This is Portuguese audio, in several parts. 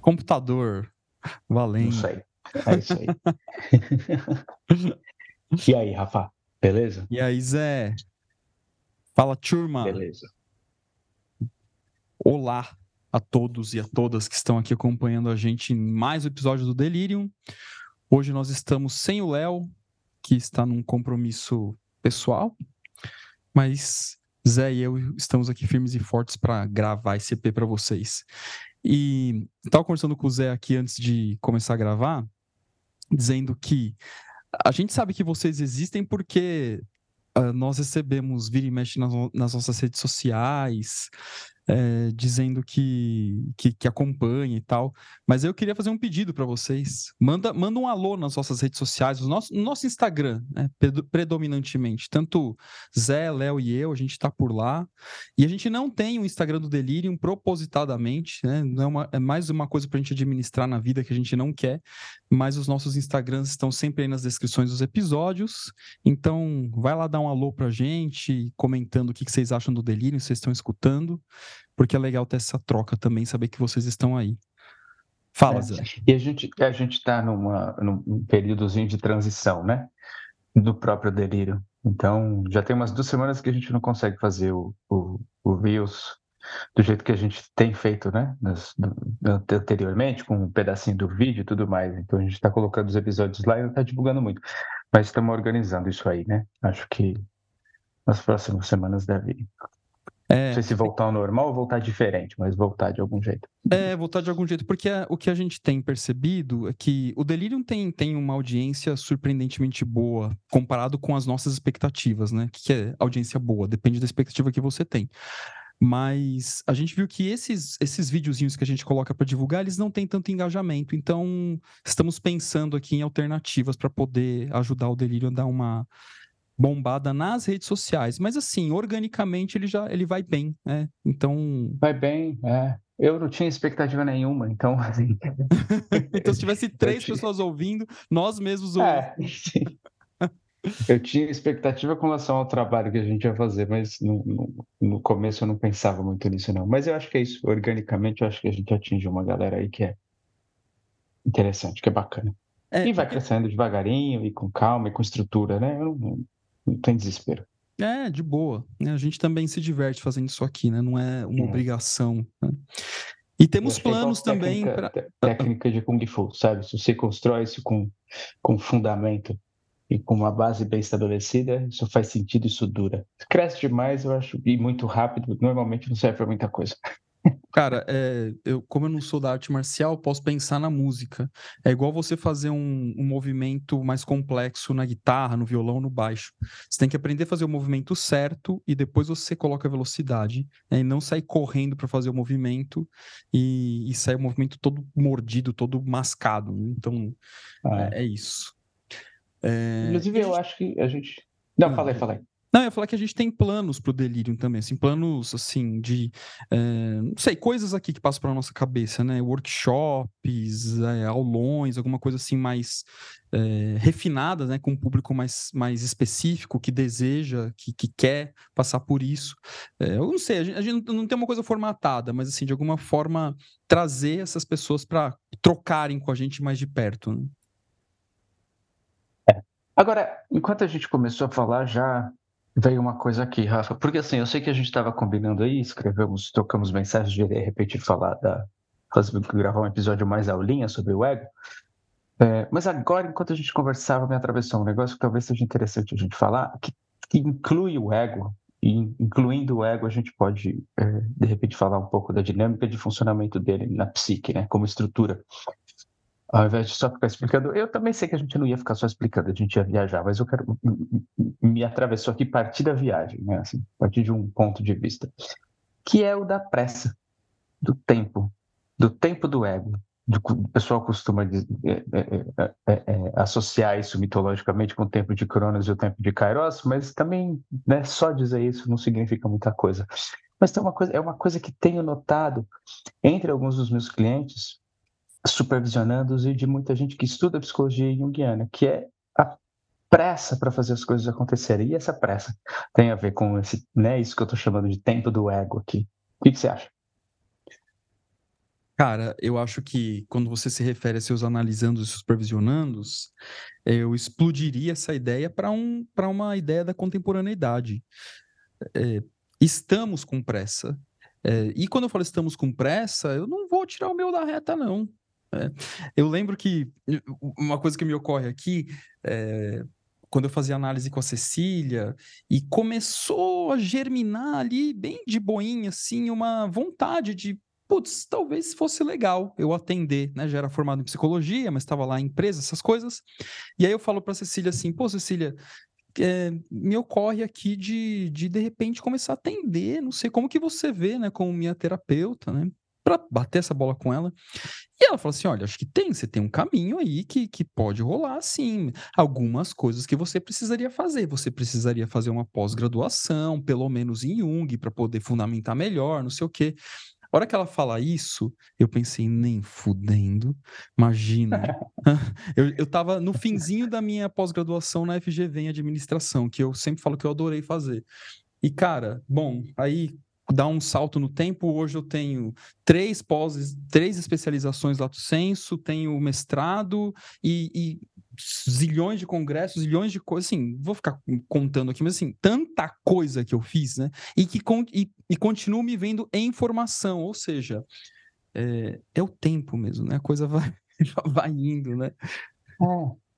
Computador. Valendo. Não sei. É isso aí. e aí, Rafa? Beleza? E aí, Zé? Fala, turma. Beleza. Olá a todos e a todas que estão aqui acompanhando a gente em mais um episódio do Delirium. Hoje nós estamos sem o Léo, que está num compromisso pessoal, mas Zé e eu estamos aqui firmes e fortes para gravar esse EP para vocês. E estava conversando com o Zé aqui antes de começar a gravar, dizendo que a gente sabe que vocês existem porque uh, nós recebemos vira e mexe nas, nas nossas redes sociais, é, dizendo que, que, que, acompanha e tal. Mas eu queria fazer um pedido para vocês. Manda, manda um alô nas nossas redes sociais, no nosso, no nosso Instagram, né, predominantemente. Tanto Zé, Léo e eu, a gente está por lá. E a gente não tem o Instagram do Delirium propositadamente, né? É, uma, é mais uma coisa para a gente administrar na vida que a gente não quer. Mas os nossos Instagrams estão sempre aí nas descrições dos episódios. Então, vai lá dar um alô para a gente, comentando o que, que vocês acham do Delirium, vocês estão escutando porque é legal ter essa troca também, saber que vocês estão aí. Fala, é. Zé. E a gente a gente está num períodozinho de transição, né? Do próprio delírio. Então, já tem umas duas semanas que a gente não consegue fazer o, o, o Reels do jeito que a gente tem feito, né? Nas, anteriormente, com um pedacinho do vídeo e tudo mais. Então, a gente está colocando os episódios lá e não está divulgando muito. Mas estamos organizando isso aí, né? Acho que nas próximas semanas deve é, não sei se voltar ao normal ou voltar diferente, mas voltar de algum jeito. É, voltar de algum jeito, porque a, o que a gente tem percebido é que o Delirium tem, tem uma audiência surpreendentemente boa, comparado com as nossas expectativas, né? O que é audiência boa? Depende da expectativa que você tem. Mas a gente viu que esses, esses videozinhos que a gente coloca para divulgar, eles não têm tanto engajamento. Então, estamos pensando aqui em alternativas para poder ajudar o Delirium a dar uma bombada nas redes sociais, mas assim, organicamente ele já ele vai bem, né? Então. Vai bem, é. Eu não tinha expectativa nenhuma, então assim. então, se tivesse três tinha... pessoas ouvindo, nós mesmos ouvindo. É, eu tinha expectativa com relação ao trabalho que a gente ia fazer, mas no, no, no, começo eu não pensava muito nisso, não. Mas eu acho que é isso. Organicamente, eu acho que a gente atinge uma galera aí que é interessante, que é bacana. É, e vai crescendo devagarinho e com calma e com estrutura, né? Eu não, não tem desespero. É, de boa. A gente também se diverte fazendo isso aqui, né? Não é uma é. obrigação. Né? E temos planos também para. Técnica de Kung Fu, sabe? Se você constrói isso com, com fundamento e com uma base bem estabelecida, isso faz sentido, isso dura. Cresce demais, eu acho, e muito rápido, normalmente não serve para muita coisa. Cara, é, eu, como eu não sou da arte marcial, posso pensar na música. É igual você fazer um, um, movimento mais complexo na guitarra, no violão, no baixo. Você tem que aprender a fazer o movimento certo e depois você coloca a velocidade. Né? E não sair correndo para fazer o movimento e, e sair o movimento todo mordido, todo mascado. Né? Então, ah. é, é, isso. É... Inclusive, eu acho que a gente. Não, falei, falei. Não, eu ia falar que a gente tem planos pro Delirium também, assim, planos, assim, de, é, não sei, coisas aqui que passam pela nossa cabeça, né? Workshops, é, aulões, alguma coisa assim mais é, refinada, né? Com um público mais, mais específico, que deseja, que, que quer passar por isso. eu não sei, a gente, a gente, não tem uma coisa formatada, mas, assim, de alguma forma, trazer essas pessoas para trocarem com a gente mais de perto, né? Agora, enquanto a gente começou a falar, já Veio uma coisa aqui, Rafa, porque assim, eu sei que a gente estava combinando aí, escrevemos, trocamos mensagens de repente falar da. gravar um episódio mais aulinha sobre o ego. É, mas agora, enquanto a gente conversava, me atravessou um negócio que talvez seja interessante a gente falar, que, que inclui o ego, e incluindo o ego, a gente pode, é, de repente, falar um pouco da dinâmica de funcionamento dele na psique, né, como estrutura ao invés de só ficar explicando, eu também sei que a gente não ia ficar só explicando, a gente ia viajar, mas eu quero me atravessou aqui partir da viagem, né? Assim, partir de um ponto de vista, que é o da pressa, do tempo, do tempo do ego. O pessoal costuma é é, é, é, é, associar isso mitologicamente com o tempo de Cronos e o tempo de Kairos, mas também né, só dizer isso não significa muita coisa. Mas tem uma coisa, é uma coisa que tenho notado entre alguns dos meus clientes, supervisionando e de muita gente que estuda psicologia junguiana, que é a pressa para fazer as coisas acontecerem. E essa pressa tem a ver com esse, né, isso que eu estou chamando de tempo do ego aqui. O que, que você acha? Cara, eu acho que quando você se refere a seus analisandos e supervisionandos, eu explodiria essa ideia para um, uma ideia da contemporaneidade. É, estamos com pressa. É, e quando eu falo estamos com pressa, eu não vou tirar o meu da reta, não. É, eu lembro que uma coisa que me ocorre aqui, é, quando eu fazia análise com a Cecília, e começou a germinar ali, bem de boinha, assim, uma vontade de, putz, talvez fosse legal eu atender, né? Já era formado em psicologia, mas estava lá em empresa, essas coisas. E aí eu falo para Cecília assim, pô, Cecília, é, me ocorre aqui de, de, de repente, começar a atender, não sei como que você vê, né, como minha terapeuta, né? Para bater essa bola com ela. E ela falou assim: olha, acho que tem, você tem um caminho aí que, que pode rolar, sim. Algumas coisas que você precisaria fazer. Você precisaria fazer uma pós-graduação, pelo menos em Jung, para poder fundamentar melhor, não sei o quê. A hora que ela fala isso, eu pensei, nem fudendo. Imagina. eu, eu tava no finzinho da minha pós-graduação na FGV em administração, que eu sempre falo que eu adorei fazer. E, cara, bom, aí dar um salto no tempo. Hoje eu tenho três pós, três especializações lato senso, tenho mestrado e, e, zilhões de congressos, zilhões de coisas, assim, vou ficar contando aqui, mas assim, tanta coisa que eu fiz, né? E que e, e continuo me vendo em formação, ou seja, é, é o tempo mesmo, né? A coisa vai, vai indo, né? É.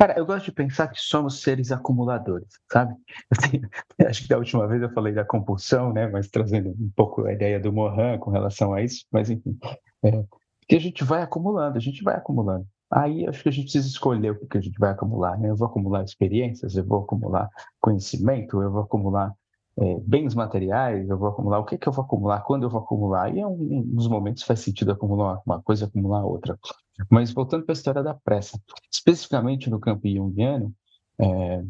Cara, eu gosto de pensar que somos seres acumuladores, sabe? Assim, acho que da última vez eu falei da compulsão, né? Mas trazendo um pouco a ideia do Mohan com relação a isso, mas enfim, é, que a gente vai acumulando, a gente vai acumulando. Aí acho que a gente precisa escolher o que a gente vai acumular, né? Eu vou acumular experiências, eu vou acumular conhecimento, eu vou acumular é, bens materiais, eu vou acumular, o que, que eu vou acumular, quando eu vou acumular, e é um, dos momentos faz sentido acumular uma coisa, acumular outra. Mas voltando para a história da pressa, especificamente no campo junguiano, é,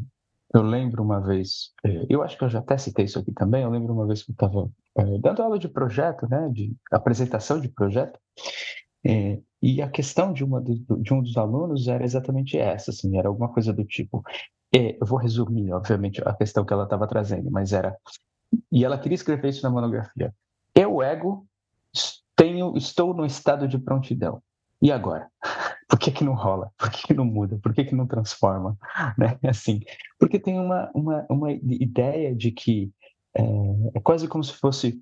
eu lembro uma vez, é, eu acho que eu já até citei isso aqui também, eu lembro uma vez que eu estava é, dando aula de projeto, né, de apresentação de projeto, é, e a questão de, uma, de um dos alunos era exatamente essa, assim, era alguma coisa do tipo, é, eu vou resumir, obviamente, a questão que ela estava trazendo, mas era. E ela queria escrever isso na monografia. Eu, ego, tenho, estou no estado de prontidão. E agora? Por que, que não rola? Por que, que não muda? Por que, que não transforma? Né? Assim, porque tem uma, uma, uma ideia de que é, é quase como se fosse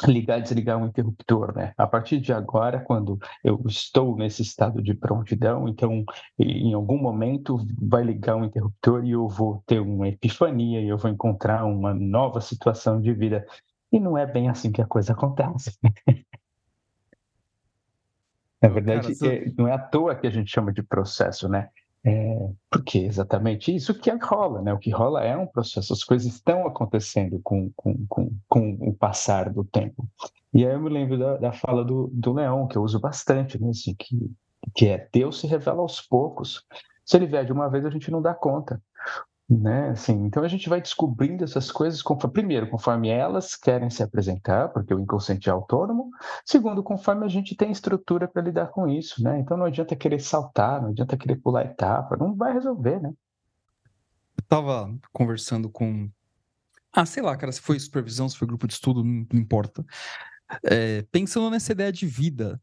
ligar e desligar um interruptor, né? A partir de agora, quando eu estou nesse estado de prontidão, então em algum momento vai ligar um interruptor e eu vou ter uma epifania e eu vou encontrar uma nova situação de vida. E não é bem assim que a coisa acontece. Na verdade, Cara, é, não é à toa que a gente chama de processo, né? É, porque exatamente isso que rola, né? O que rola é um processo, as coisas estão acontecendo com, com, com, com o passar do tempo. E aí eu me lembro da, da fala do, do Leão, que eu uso bastante, né? Assim, que, que é Deus se revela aos poucos. Se ele vier de uma vez, a gente não dá conta. Né? Assim, então a gente vai descobrindo essas coisas, conforme, primeiro, conforme elas querem se apresentar, porque o inconsciente é autônomo, segundo, conforme a gente tem estrutura para lidar com isso. Né? Então não adianta querer saltar, não adianta querer pular etapa, não vai resolver. Né? Eu estava conversando com. Ah, sei lá, cara, se foi supervisão, se foi grupo de estudo, não, não importa. É, pensando nessa ideia de vida,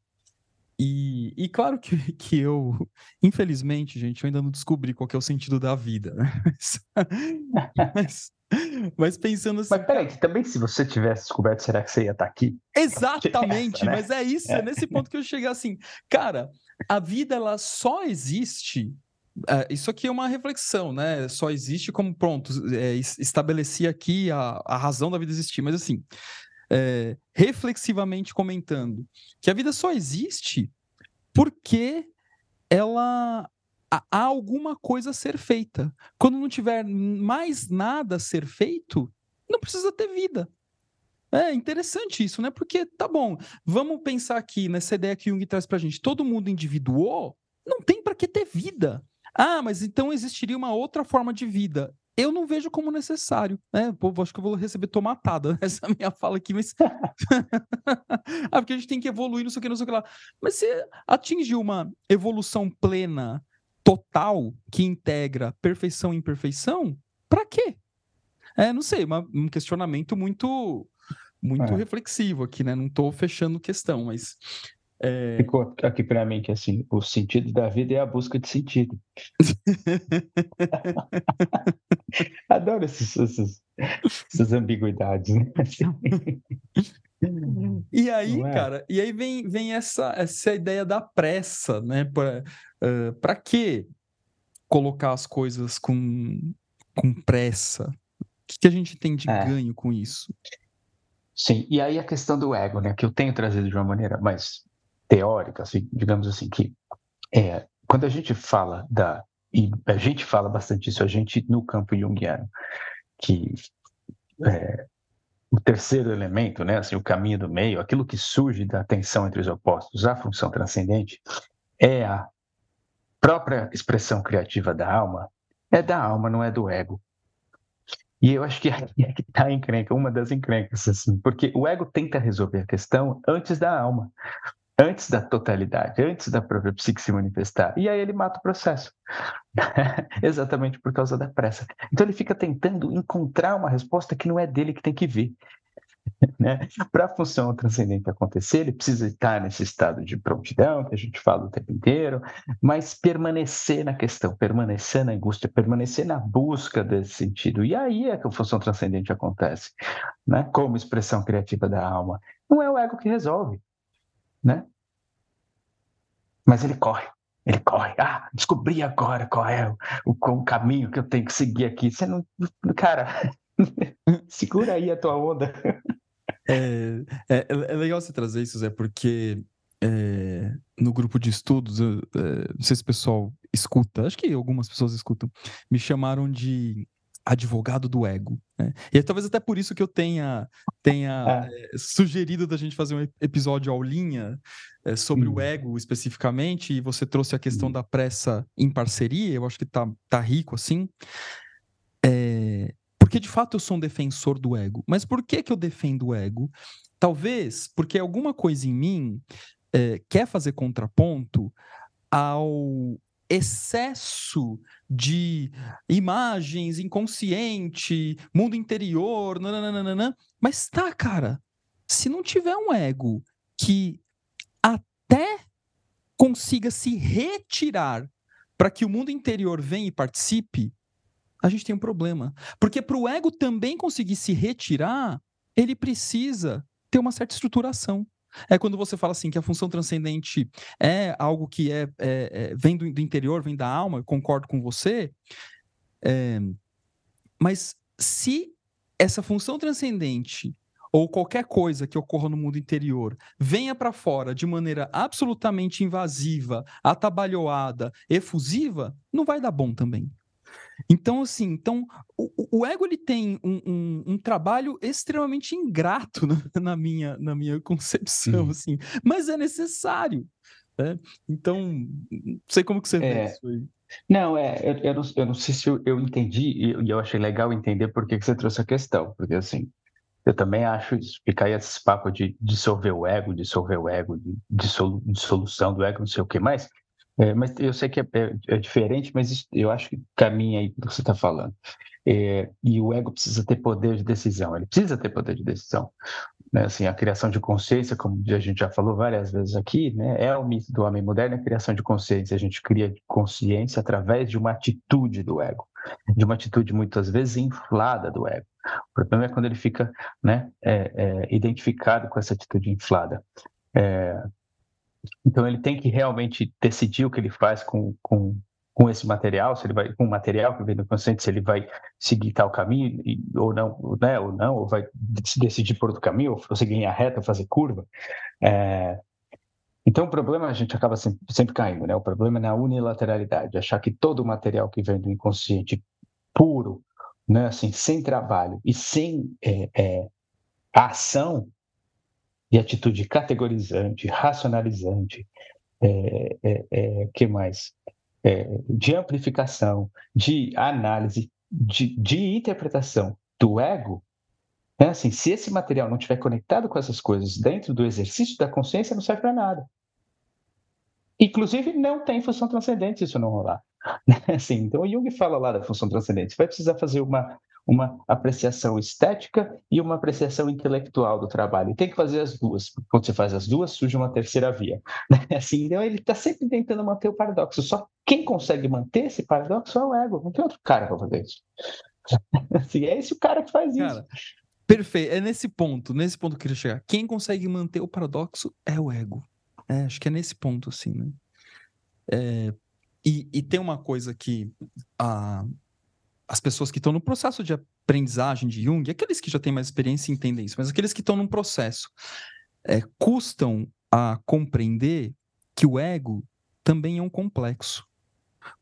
e, e, claro que, que eu, infelizmente, gente, eu ainda não descobri qual é o sentido da vida, né? Mas, mas, pensando assim. Mas peraí, também se você tivesse descoberto, será que você ia estar tá aqui? Exatamente, essa, né? mas é isso, é. é nesse ponto que eu cheguei assim. Cara, a vida ela só existe é, isso aqui é uma reflexão, né? Só existe como pronto, é, estabeleci aqui a, a razão da vida existir, mas assim, é, reflexivamente comentando que a vida só existe porque ela há alguma coisa a ser feita. Quando não tiver mais nada a ser feito, não precisa ter vida. É interessante isso, né? Porque, tá bom, vamos pensar aqui nessa ideia que Jung traz pra gente. Todo mundo individuou, não tem para que ter vida. Ah, mas então existiria uma outra forma de vida eu não vejo como necessário, né? Pô, acho que eu vou receber tomatada essa é minha fala aqui, mas ah, porque a gente tem que evoluir, não sei o que, não sei o que lá. Mas você atingiu uma evolução plena, total, que integra perfeição e imperfeição, para quê? É, não sei, uma, um questionamento muito muito é. reflexivo aqui, né? Não estou fechando questão, mas É... Ficou aqui para mim que assim, o sentido da vida é a busca de sentido. Adoro esses, esses, essas ambiguidades, né? E aí, é? cara, e aí vem, vem essa, essa ideia da pressa, né? Para uh, pra que colocar as coisas com, com pressa? O que, que a gente tem de é. ganho com isso? Sim, e aí a questão do ego, né? Que eu tenho trazido de uma maneira mais teórica, assim, digamos assim, que é, quando a gente fala da. E a gente fala bastante isso, a gente no campo junguiano, que é, o terceiro elemento, né, assim, o caminho do meio, aquilo que surge da tensão entre os opostos, a função transcendente, é a própria expressão criativa da alma, é da alma, não é do ego. E eu acho que aqui é que está a encrenca, uma das encrencas, assim, porque o ego tenta resolver a questão antes da alma antes da totalidade, antes da própria psique se manifestar. E aí ele mata o processo. Exatamente por causa da pressa. Então ele fica tentando encontrar uma resposta que não é dele que tem que vir. Né? Para a função transcendente acontecer, ele precisa estar nesse estado de prontidão, que a gente fala o tempo inteiro, mas permanecer na questão, permanecer na angústia, permanecer na busca desse sentido. E aí é que a função transcendente acontece, né? como expressão criativa da alma. Não é o ego que resolve, né? Mas ele corre, ele corre. Ah, descobri agora qual é o, o, caminho que eu tenho que seguir aqui. Você não, cara, segura aí a tua onda. É, é, é, legal você trazer isso, Zé, porque é, no grupo de estudos, eu, é, não sei se o pessoal escuta, acho que algumas pessoas escutam, me chamaram de advogado do ego. Né? E é talvez até por isso que eu tenha, tenha é. É, sugerido da gente fazer um episódio aulinha é, sobre hum. o ego especificamente, e você trouxe a questão hum. da pressa em parceria, eu acho que tá, tá rico assim. É, porque de fato eu sou um defensor do ego. Mas por que, que eu defendo o ego? Talvez porque alguma coisa em mim é, quer fazer contraponto ao excesso de imagens, inconsciente, mundo interior, nananana. mas tá, cara, se não tiver um ego que até consiga se retirar para que o mundo interior venha e participe, a gente tem um problema. Porque para o ego também conseguir se retirar, ele precisa ter uma certa estruturação. É quando você fala assim que a função transcendente é algo que é, é, é vem do, do, interior, vem da alma, concordo com você. É, mas se essa função transcendente ou qualquer coisa que ocorra no mundo interior venha para fora de maneira absolutamente invasiva, atabalhoada, efusiva, não vai dar bom também. Então, assim, então, o, o ego ele tem um, um, um, trabalho extremamente ingrato na, na, minha, na minha concepção, uhum. assim, mas é necessário. Né? Então, não sei como que você é, vê isso aí. Não, é, eu, eu, não, eu não sei se eu, eu entendi, e eu, eu achei legal entender por que, que você trouxe a questão, porque assim, eu também acho isso. Fica aí esse papo de dissolver o ego, dissolver o ego, de dissolução do ego, não sei o que mais. É, mas eu sei que é, é, é diferente, mas eu acho que caminha aí do que você está falando. É, e o ego precisa ter poder de decisão, ele precisa ter poder de decisão. Né? Assim, a criação de consciência, como a gente já falou várias vezes aqui, né? é o mito do homem moderno, a criação de consciência. A gente cria consciência através de uma atitude do ego, de uma atitude muitas vezes inflada do ego. O problema é quando ele fica né, é, é, identificado com essa atitude inflada. Então ele tem que realmente decidir o que ele faz com, com, com esse material, se ele vai com o material que vem do consciente, se ele vai seguir tal caminho e, ou não, né, ou não, ou vai decidir por outro caminho, ou seguir em reta, ou fazer curva. É... Então o problema a gente acaba sempre, sempre caindo, né? O problema é na unilateralidade, achar que todo o material que vem do inconsciente puro, né, assim, sem trabalho e sem é, é, ação de atitude categorizante, racionalizante, é, é, é, que mais? É, de amplificação, de análise, de, de interpretação do ego, né? assim, se esse material não estiver conectado com essas coisas dentro do exercício da consciência, não serve para nada. Inclusive, não tem função transcendente se isso não rolar. Assim, então, Jung fala lá da função transcendente. Você vai precisar fazer uma, uma apreciação estética e uma apreciação intelectual do trabalho. E tem que fazer as duas. Quando você faz as duas, surge uma terceira via. Assim, então ele está sempre tentando manter o paradoxo. Só quem consegue manter esse paradoxo é o ego. Não tem outro cara para fazer isso. Assim, é esse o cara que faz cara, isso. Perfeito. É nesse ponto, nesse ponto que eu queria chegar. Quem consegue manter o paradoxo é o ego. É, acho que é nesse ponto, assim, né? É, e, e, tem uma coisa que a, as pessoas que estão no processo de aprendizagem de Jung, aqueles que já têm mais experiência entendem isso, mas aqueles que estão num processo é, custam a compreender que o ego também é um complexo.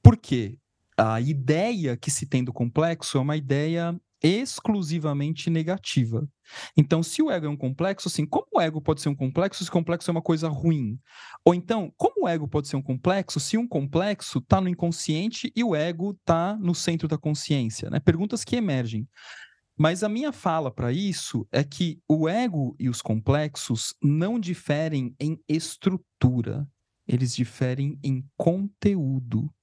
Por quê? A ideia que se tem do complexo é uma ideia exclusivamente negativa. Então, se o ego é um complexo, assim, como o ego pode ser um complexo se o complexo é uma coisa ruim? Ou então, como o ego pode ser um complexo se um complexo está no inconsciente e o ego está no centro da consciência? Né? Perguntas que emergem. Mas a minha fala para isso é que o ego e os complexos não diferem em estrutura, eles diferem em conteúdo.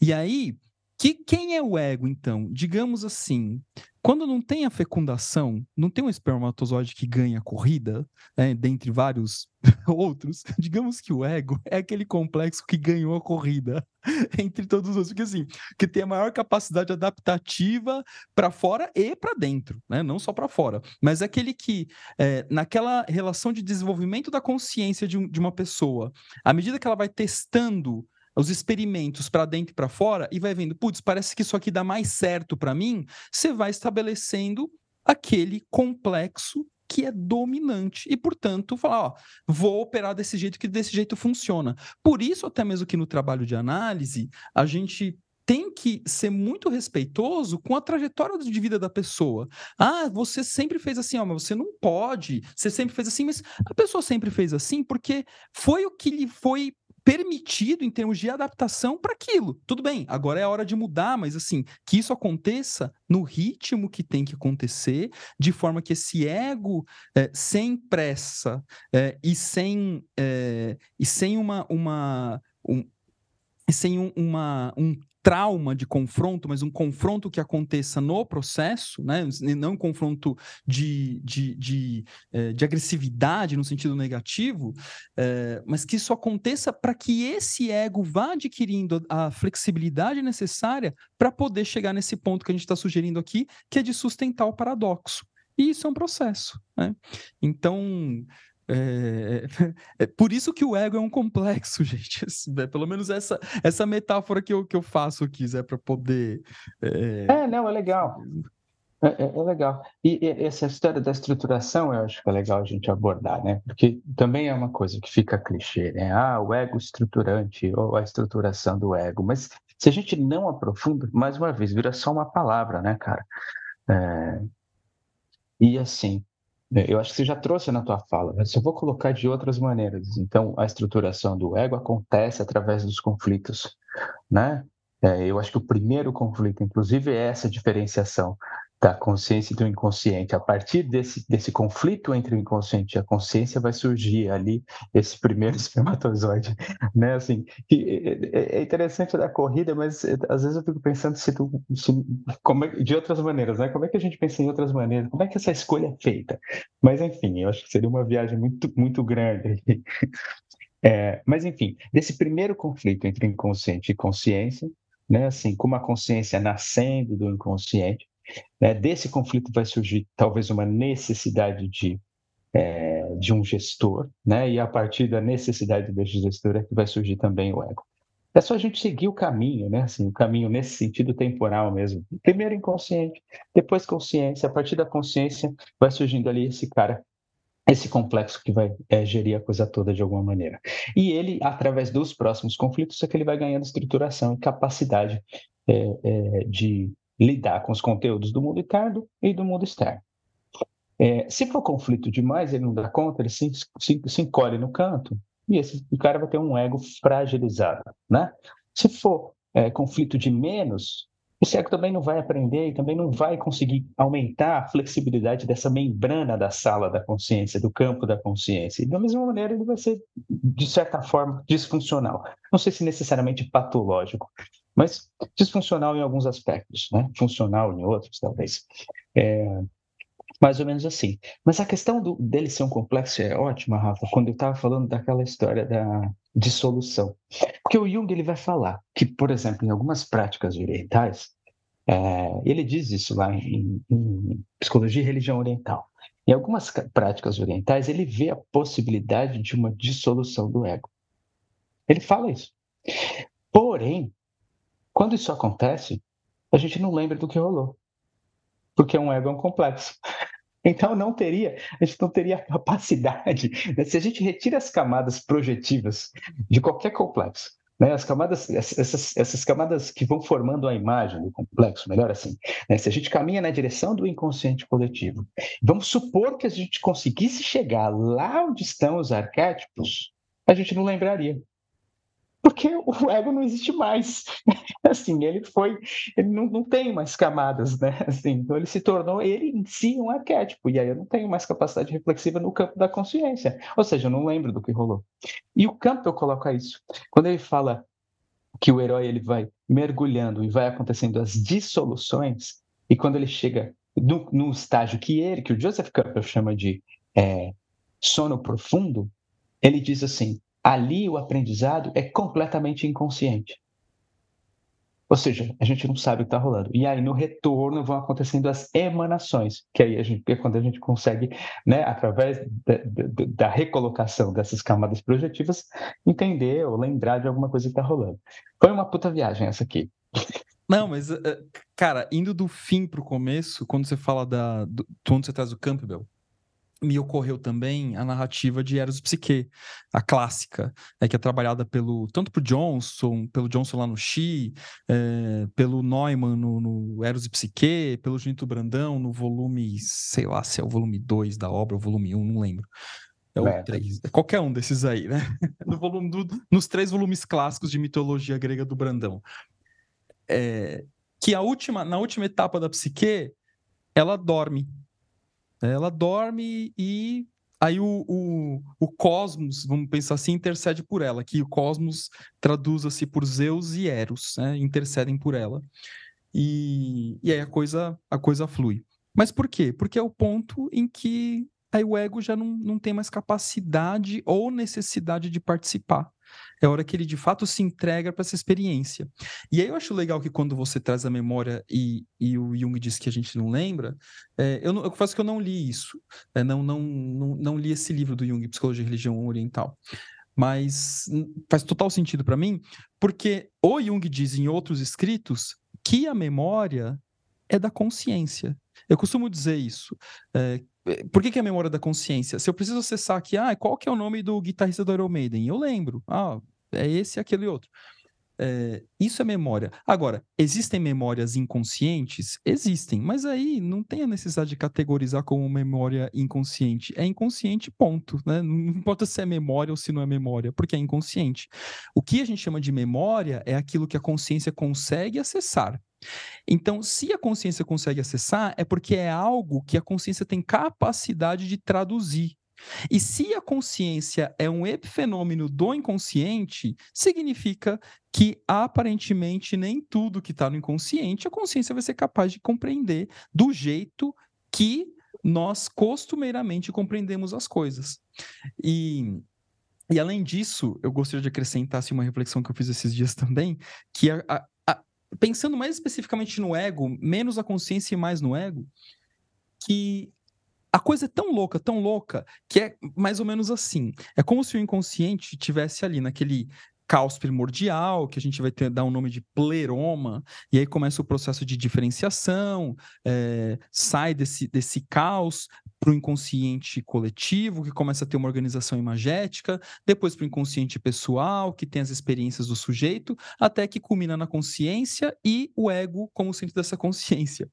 E aí, que, quem é o ego, então? Digamos assim, quando não tem a fecundação, não tem um espermatozoide que ganha a corrida, né, dentre vários outros, digamos que o ego é aquele complexo que ganhou a corrida entre todos os outros, porque assim, que tem a maior capacidade adaptativa para fora e para dentro, né? não só para fora, mas é aquele que, é, naquela relação de desenvolvimento da consciência de, um, de uma pessoa, à medida que ela vai testando os experimentos para dentro e para fora e vai vendo, putz, parece que isso aqui dá mais certo para mim, você vai estabelecendo aquele complexo que é dominante e, portanto, falar, ó, vou operar desse jeito que desse jeito funciona. Por isso, até mesmo que no trabalho de análise, a gente tem que ser muito respeitoso com a trajetória de vida da pessoa. Ah, você sempre fez assim, ó, mas você não pode. Você sempre fez assim, mas a pessoa sempre fez assim porque foi o que lhe foi permitido em termos de adaptação para aquilo. Tudo bem, agora é a hora de mudar, mas assim, que isso aconteça no ritmo que tem que acontecer, de forma que esse ego, é, sem pressa é, e sem, é, e sem uma, uma um, sem um, uma, um trauma de confronto, mas um confronto que aconteça no processo, né? não um confronto de, de, de, eh, de agressividade no sentido negativo, é, mas que isso aconteça para que esse ego vá adquirindo a flexibilidade necessária para poder chegar nesse ponto que a gente está sugerindo aqui, que é de sustentar o paradoxo. E isso é um processo. Né? Então, é, é, por isso que o ego é um complexo, gente. Assim, né? Pelo menos essa, essa metáfora que eu, que eu faço aqui, Zé, para poder. É... é... não, é legal. É, é, é, legal. E, e, essa história da estruturação eu acho que é legal a gente abordar, né? Porque também é uma coisa que fica clichê, né? Ah, o ego estruturante ou a estruturação do ego. Mas se a gente não aprofunda, mais uma vez, vira só uma palavra, né, cara? É... E assim, é, eu acho que você já trouxe na tua fala, mas eu vou colocar de outras maneiras. Então, a estruturação do ego acontece através dos conflitos, né? É, eu acho que o primeiro conflito, inclusive, é essa diferenciação da consciência e do inconsciente. A partir desse, desse conflito entre o inconsciente e a consciência vai surgir ali esse primeiro espermatozoide, né? Assim, é, é interessante da corrida, mas é, às vezes eu fico pensando se tu, se, como é, de outras maneiras, né? Como é que a gente pensa em outras maneiras? Como é que essa escolha é feita? Mas enfim, eu acho que seria uma viagem muito muito grande. É, mas enfim, desse primeiro conflito entre inconsciente e consciência, né? Assim, como a consciência nascendo do inconsciente né? Desse conflito vai surgir talvez uma necessidade de, é, de um gestor, né? e a partir da necessidade desse gestor é que vai surgir também o ego. É só a gente seguir o caminho, né? Assim, o caminho nesse sentido temporal mesmo. Primeiro inconsciente, depois consciência. A partir da consciência vai surgindo ali esse cara, esse complexo que vai é, gerir a coisa toda de alguma maneira. E ele, através dos próximos conflitos, é que ele vai ganhando estruturação e capacidade é, é, de lidar com os conteúdos do mundo interno e do mundo externo. É, se for conflito demais, ele não dá conta, ele se, se, se encolhe no canto e esse cara vai ter um ego fragilizado, né? Se for é, conflito de menos, esse ego também não vai aprender e também não vai conseguir aumentar a flexibilidade dessa membrana da sala da consciência, do campo da consciência. E da mesma maneira, ele vai ser, de certa forma, disfuncional. Não sei se necessariamente patológico, mas disfuncional em alguns aspectos, né? funcional em outros, talvez. É, mais ou menos assim. Mas a questão do, dele ser um complexo é ótima, Rafa, quando eu estava falando daquela história da dissolução. Porque o Jung ele vai falar que, por exemplo, em algumas práticas orientais, é, ele diz isso lá em, em Psicologia e Religião Oriental. Em algumas práticas orientais, ele vê a possibilidade de uma dissolução do ego. Ele fala isso. Porém, quando isso acontece, a gente não lembra do que rolou. Porque um ego é um complexo. Então não teria, a gente não teria capacidade. Né? Se a gente retira as camadas projetivas de qualquer complexo, né? As camadas, essas, essas camadas que vão formando a imagem do complexo, melhor assim, né? se a gente caminha na direção do inconsciente coletivo, vamos supor que a gente conseguisse chegar lá onde estão os arquétipos, a gente não lembraria porque o ego não existe mais. Assim, ele foi, ele não, não tem mais camadas, né? Assim, então ele se tornou ele em si um arquétipo, e aí eu não tenho mais capacidade reflexiva no campo da consciência. Ou seja, eu não lembro do que rolou. E o Campbell coloca isso. Quando ele fala que o herói ele vai mergulhando e vai acontecendo as dissoluções, e quando ele chega no, no estágio que ele, que o Joseph Campbell chama de é, sono profundo, ele diz assim: ali o aprendizado é completamente inconsciente. Ou seja, a gente não sabe o que está rolando. E aí, no retorno, vão acontecendo as emanações, que aí a gente, é quando a gente consegue, né, através da, da, da recolocação dessas camadas projetivas, entender ou lembrar de alguma coisa que está rolando. Foi uma puta viagem essa aqui. Não, mas, eh, cara, indo do fim para o começo, quando você fala da. Do, quando você traz o Campbell, me ocorreu também a narrativa de Eros Psique, a clássica, né, que é trabalhada pelo tanto por Johnson, pelo Johnson lá no Xi, é, pelo Neumann no, no Eros Psique, pelo Junito Brandão no volume, sei lá se é o volume 2 da obra, ou o volume 1, um, não lembro. É o 3. É qualquer um desses aí, né? No volume do, nos três volumes clássicos de mitologia grega do Brandão. É, que a última, na última etapa da psique, ela dorme ela dorme e aí o, o, o cosmos, vamos pensar assim, intercede por ela, que o cosmos traduza-se por Zeus e Eros, né? intercedem por ela. E, e aí a coisa, a coisa flui. Mas por quê? Porque é o ponto em que aí o ego já não, não tem mais capacidade ou necessidade de participar é a hora que ele de fato se entrega para essa experiência. E aí eu acho legal que quando você traz a memória e, e o Jung diz que a gente não lembra, é, eu, não, eu confesso que eu não li isso, é, não, não, não, não li esse livro do Jung, Psicologia e Religião Oriental. Mas faz total sentido para mim, porque o Jung diz em outros escritos que a memória é da consciência. Eu costumo dizer isso. É, por que, que é a memória da consciência? Se eu preciso acessar aqui, ah, qual que é o nome do guitarrista do Iron Maiden? Eu lembro. Ah, é esse, aquele outro. É, isso é memória. Agora, existem memórias inconscientes? Existem, mas aí não tem a necessidade de categorizar como memória inconsciente. É inconsciente, ponto. Né? Não importa se é memória ou se não é memória, porque é inconsciente. O que a gente chama de memória é aquilo que a consciência consegue acessar. Então, se a consciência consegue acessar, é porque é algo que a consciência tem capacidade de traduzir. E se a consciência é um epifenômeno do inconsciente, significa que aparentemente nem tudo que está no inconsciente a consciência vai ser capaz de compreender do jeito que nós costumeiramente compreendemos as coisas. E e além disso, eu gostaria de acrescentar assim, uma reflexão que eu fiz esses dias também, que a, a, pensando mais especificamente no ego, menos a consciência e mais no ego, que a coisa é tão louca, tão louca, que é mais ou menos assim. É como se o inconsciente tivesse ali naquele caos primordial, que a gente vai ter, dar o um nome de pleroma, e aí começa o processo de diferenciação, é, sai desse, desse caos para o inconsciente coletivo, que começa a ter uma organização imagética, depois para o inconsciente pessoal, que tem as experiências do sujeito, até que culmina na consciência e o ego como centro dessa consciência.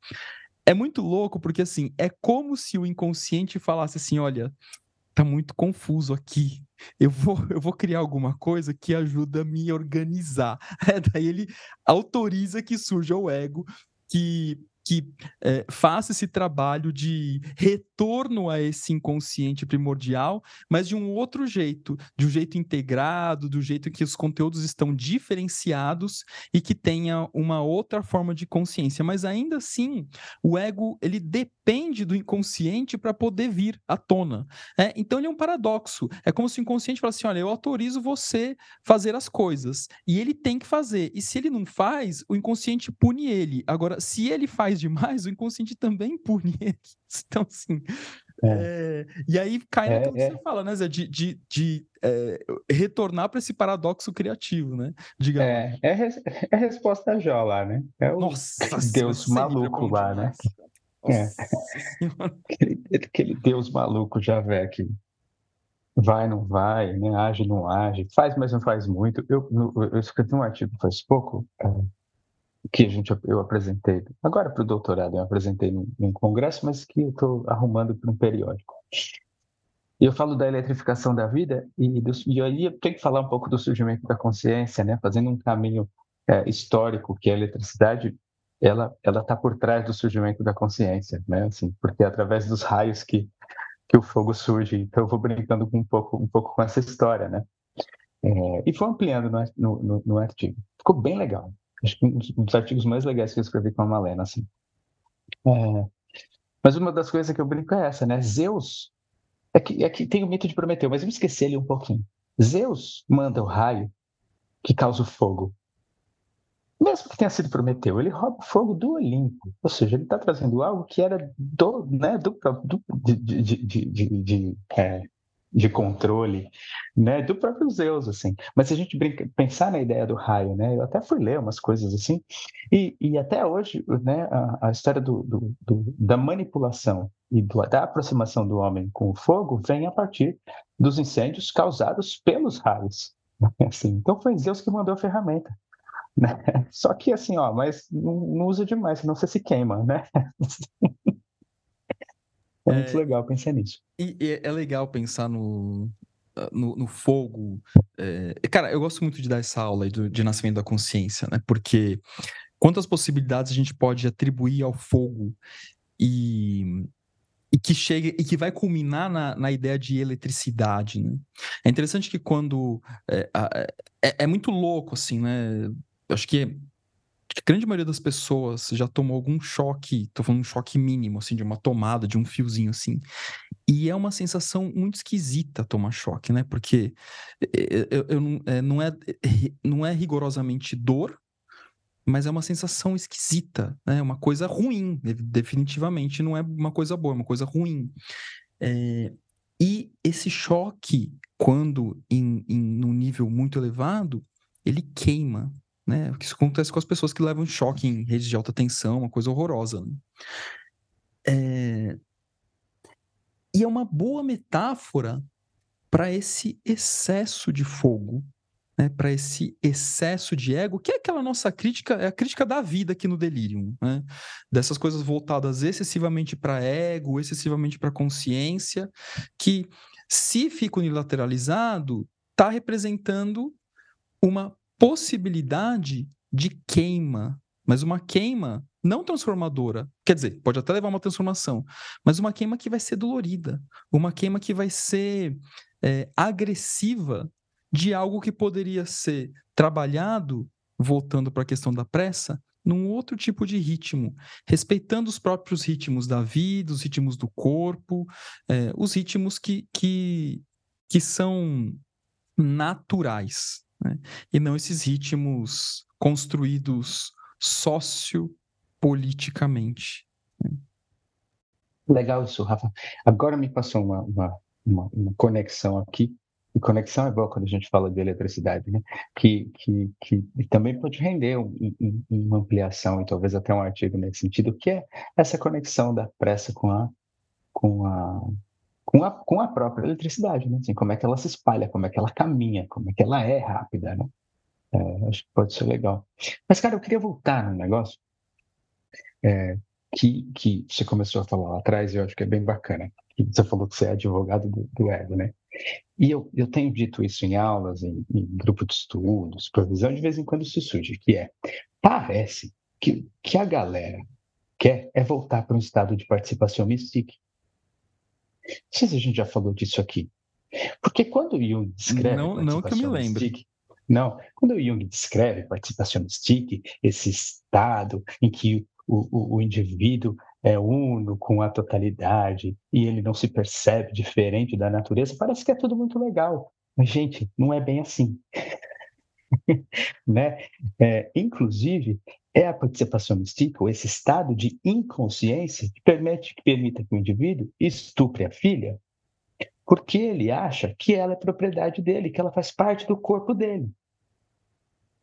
É muito louco porque assim, é como se o inconsciente falasse assim, olha, tá muito confuso aqui. Eu vou, eu vou criar alguma coisa que ajuda a me organizar. É, daí ele autoriza que surja o ego, que que é, faça esse trabalho de retorno a esse inconsciente primordial, mas de um outro jeito, de um jeito integrado, do jeito que os conteúdos estão diferenciados e que tenha uma outra forma de consciência. Mas ainda assim, o ego ele depende do inconsciente para poder vir à tona. É, então ele é um paradoxo. É como se o inconsciente falasse assim: olha, eu autorizo você fazer as coisas e ele tem que fazer. E se ele não faz, o inconsciente pune ele. Agora, se ele faz demais, o inconsciente também pune ele. Então, assim. É. É... e aí cai é, naquilo que você é. fala, né, Zé? De, de, de é, retornar para esse paradoxo criativo, né? Diga é, é, é a resposta Jó lá, né? É o Nossa, Deus maluco lá, né? É. aquele, aquele Deus maluco Javé que vai, não vai, né? age, não age, faz, mas não faz muito. Eu, eu escrevi um artigo faz pouco que a gente, eu apresentei, agora para o doutorado, eu apresentei num, congresso, mas que eu estou arrumando para um periódico. E eu falo da eletrificação da vida, e, do, e aí eu tenho que falar um pouco do surgimento da consciência, né? fazendo um caminho é, histórico, que a eletricidade ela ela está por trás do surgimento da consciência, né? Assim, porque é através dos raios que que o fogo surge. Então eu vou brincando um pouco um pouco com essa história, né? É, e foi ampliando no, no, no, artigo. Ficou bem legal acho que um dos artigos mais legais que eu escrevi com a Malena, assim. É, mas uma das coisas que eu brinco é essa, né? Zeus é que, é que tem o mito de Prometeu, mas eu esqueci ele um pouquinho. Zeus manda o raio que causa o fogo. Mesmo que tenha sido Prometeu, ele rouba o fogo do Olimpo. Ou seja, ele está trazendo algo que era do, né, do, do de, de, de, de é, de controle, né, do próprio Zeus, assim. Mas se a gente brinca, pensar na ideia do raio, né, eu até fui ler umas coisas assim, e, e até hoje, né, a, a história do, do, do, da manipulação e do, da aproximação do homem com o fogo vem a partir dos incêndios causados pelos raios. Assim, então foi Zeus que mandou a ferramenta. Né? Só que assim, ó, mas não, não usa demais, senão você se queima, né? É, é muito legal pensar nisso. E, e, é legal pensar no, no, no fogo. É... Cara, eu gosto muito de dar essa aula de, de nascimento da consciência, né? Porque quantas possibilidades a gente pode atribuir ao fogo e, e que chega e que vai culminar na, na ideia de eletricidade, né? É interessante que quando é, é, é muito louco assim, né? acho que a grande maioria das pessoas já tomou algum choque, tô falando um choque mínimo, assim, de uma tomada, de um fiozinho, assim. E é uma sensação muito esquisita tomar choque, né? Porque eu, eu, eu é, não, é, não é rigorosamente dor, mas é uma sensação esquisita, né? Uma coisa ruim, definitivamente não é uma coisa boa, é uma coisa ruim. É, e esse choque, quando em, em num nível muito elevado, ele queima, né? Isso acontece com as pessoas que levam choque em redes de alta tensão, uma coisa horrorosa. Né? É... E é uma boa metáfora para esse excesso de fogo, né? para esse excesso de ego, que é aquela nossa crítica, é a crítica da vida aqui no Delirium, né? dessas coisas voltadas excessivamente para ego, excessivamente para consciência, que se fica unilateralizado, está representando uma possibilidade de queima, mas uma queima não transformadora. Quer dizer, pode até levar uma transformação, mas uma queima que vai ser dolorida, uma queima que vai ser é, agressiva de algo que poderia ser trabalhado, voltando para a questão da pressa, num outro tipo de ritmo, respeitando os próprios ritmos da vida, os ritmos do corpo, é, os ritmos que, que, que são naturais né? e não esses ritmos construídos sociopoliticamente. Né? Legal isso, Rafa. Agora me passou uma, uma, uma, uma, conexão aqui, e conexão é boa quando a gente fala de eletricidade, né? que, que, que também pode render um, um, uma ampliação e talvez até um artigo nesse sentido, que é essa conexão da pressa com a, com a com a, com a própria eletricidade, né? Assim, como é que ela se espalha, como é que ela caminha, como é que ela é rápida, né? É, acho que pode ser legal. Mas, cara, eu queria voltar num negócio é, que, que você começou a falar lá atrás e eu acho que é bem bacana. Você falou que você é advogado do, do ego, né? E eu, eu tenho dito isso em aulas, em, em grupo de estudos, supervisão, de vez em quando isso surge, que é, parece que, que a galera quer é voltar para um estado de participação mística. Não sei se a gente já falou disso aqui. Porque quando Jung descreve. Não, não que eu me não, quando Jung descreve participação mística, esse estado em que o, o, o indivíduo é uno com a totalidade e ele não se percebe diferente da natureza, parece que é tudo muito legal. Mas, gente, não é bem assim. né? É, inclusive, é a participação mística, ou esse estado de inconsciência, que permite que permita que o indivíduo estupre a filha, porque ele acha que ela é propriedade dele, que ela faz parte do corpo dele.